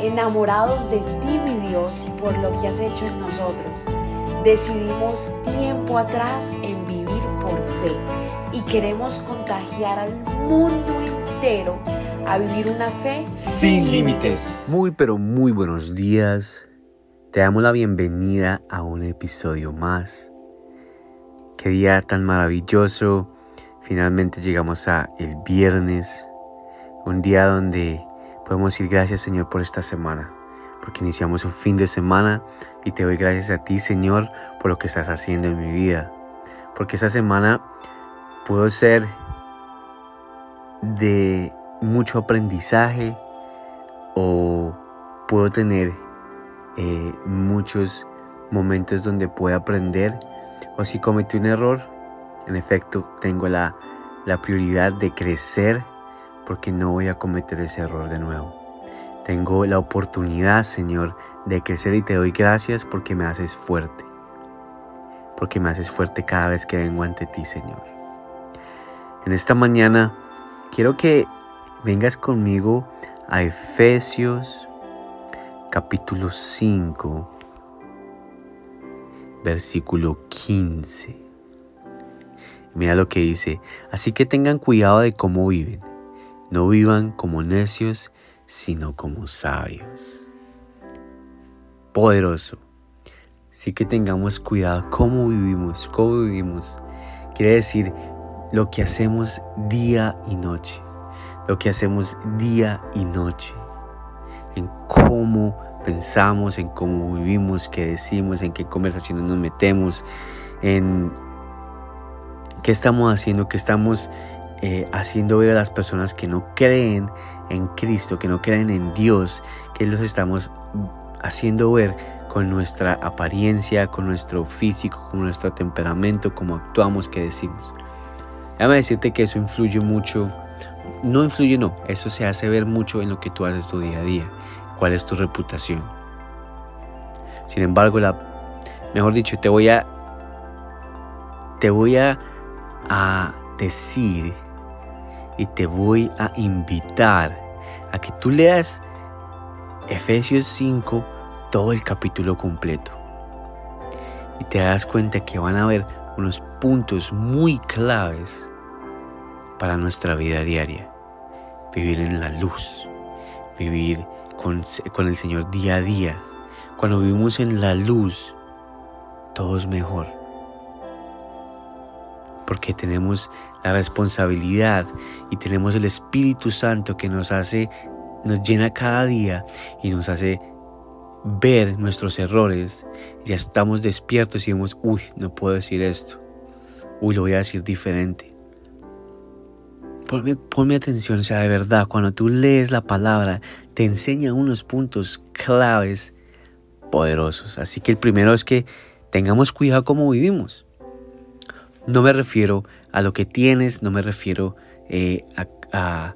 enamorados de ti, mi Dios, por lo que has hecho en nosotros. Decidimos tiempo atrás en vivir por fe y queremos contagiar al mundo entero a vivir una fe sin límites. Muy pero muy buenos días. Te damos la bienvenida a un episodio más. Qué día tan maravilloso. Finalmente llegamos a el viernes, un día donde podemos decir gracias Señor por esta semana, porque iniciamos un fin de semana y te doy gracias a ti Señor por lo que estás haciendo en mi vida, porque esta semana puedo ser de mucho aprendizaje o puedo tener eh, muchos momentos donde puedo aprender. O si cometí un error, en efecto tengo la, la prioridad de crecer porque no voy a cometer ese error de nuevo. Tengo la oportunidad, Señor, de crecer y te doy gracias porque me haces fuerte. Porque me haces fuerte cada vez que vengo ante ti, Señor. En esta mañana quiero que vengas conmigo a Efesios capítulo 5, versículo 15. Mira lo que dice, así que tengan cuidado de cómo viven no vivan como necios, sino como sabios. Poderoso. Sí que tengamos cuidado cómo vivimos, cómo vivimos. Quiere decir lo que hacemos día y noche. Lo que hacemos día y noche. En cómo pensamos, en cómo vivimos, qué decimos, en qué conversaciones nos metemos, en qué estamos haciendo, qué estamos eh, haciendo ver a las personas que no creen en Cristo, que no creen en Dios, que los estamos haciendo ver con nuestra apariencia, con nuestro físico, con nuestro temperamento, cómo actuamos, qué decimos. Déjame decirte que eso influye mucho, no influye, no, eso se hace ver mucho en lo que tú haces tu día a día, cuál es tu reputación. Sin embargo, la, mejor dicho, te voy a, te voy a, a decir y te voy a invitar a que tú leas Efesios 5 todo el capítulo completo. Y te das cuenta que van a haber unos puntos muy claves para nuestra vida diaria. Vivir en la luz, vivir con, con el Señor día a día. Cuando vivimos en la luz, todo es mejor porque tenemos la responsabilidad y tenemos el Espíritu Santo que nos hace, nos llena cada día y nos hace ver nuestros errores. Ya estamos despiertos y vemos, uy, no puedo decir esto. Uy, lo voy a decir diferente. Ponme, ponme, atención, o sea, de verdad, cuando tú lees la palabra, te enseña unos puntos claves poderosos. Así que el primero es que tengamos cuidado cómo vivimos. No me refiero a lo que tienes, no me refiero eh, a,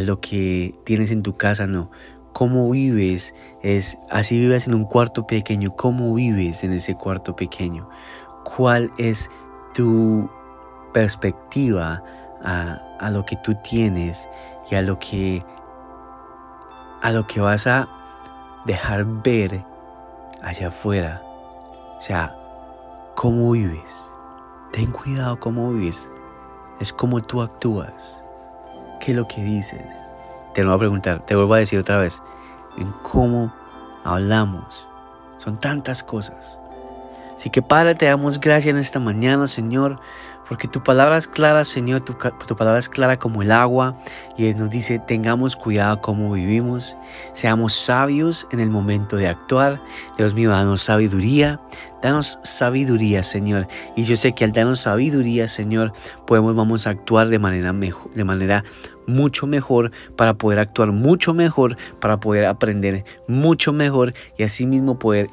lo que tienes en tu casa, no. Cómo vives es, así vives en un cuarto pequeño, cómo vives en ese cuarto pequeño. ¿Cuál es tu perspectiva a, a lo que tú tienes y a lo que, a lo que vas a dejar ver allá afuera? O sea, ¿cómo vives? Ten cuidado cómo vives. Es como tú actúas. ¿Qué lo que dices? Te lo voy a preguntar, te vuelvo a decir otra vez. En cómo hablamos. Son tantas cosas. Así que Padre, te damos gracias en esta mañana, Señor, porque tu palabra es clara, Señor, tu, palabra es clara como el agua y nos dice, tengamos cuidado cómo vivimos, seamos sabios en el momento de actuar. Dios mío, danos sabiduría, danos sabiduría, Señor. Y yo sé que al darnos sabiduría, Señor, podemos, vamos a actuar de manera, mejor, de manera mucho mejor, para poder actuar mucho mejor, para poder aprender mucho mejor y asimismo poder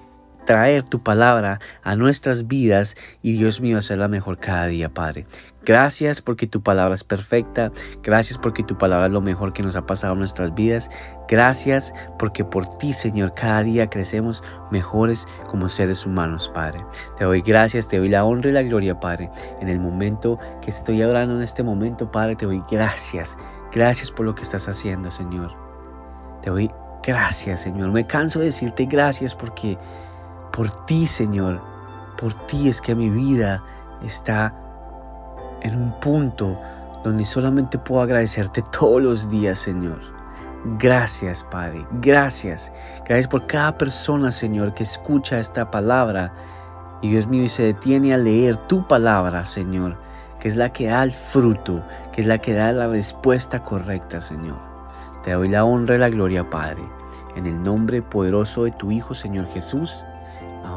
traer tu palabra a nuestras vidas y Dios mío, hacerla mejor cada día, Padre. Gracias porque tu palabra es perfecta. Gracias porque tu palabra es lo mejor que nos ha pasado en nuestras vidas. Gracias porque por ti, Señor, cada día crecemos mejores como seres humanos, Padre. Te doy gracias, te doy la honra y la gloria, Padre. En el momento que estoy orando en este momento, Padre, te doy gracias. Gracias por lo que estás haciendo, Señor. Te doy Gracias, Señor. Me canso de decirte gracias porque por ti, Señor, por ti es que mi vida está en un punto donde solamente puedo agradecerte todos los días, Señor. Gracias, Padre. Gracias. Gracias por cada persona, Señor, que escucha esta palabra. Y Dios mío, y se detiene a leer tu palabra, Señor, que es la que da el fruto, que es la que da la respuesta correcta, Señor. Te doy la honra y la gloria, Padre. En el nombre poderoso de tu Hijo, Señor Jesús.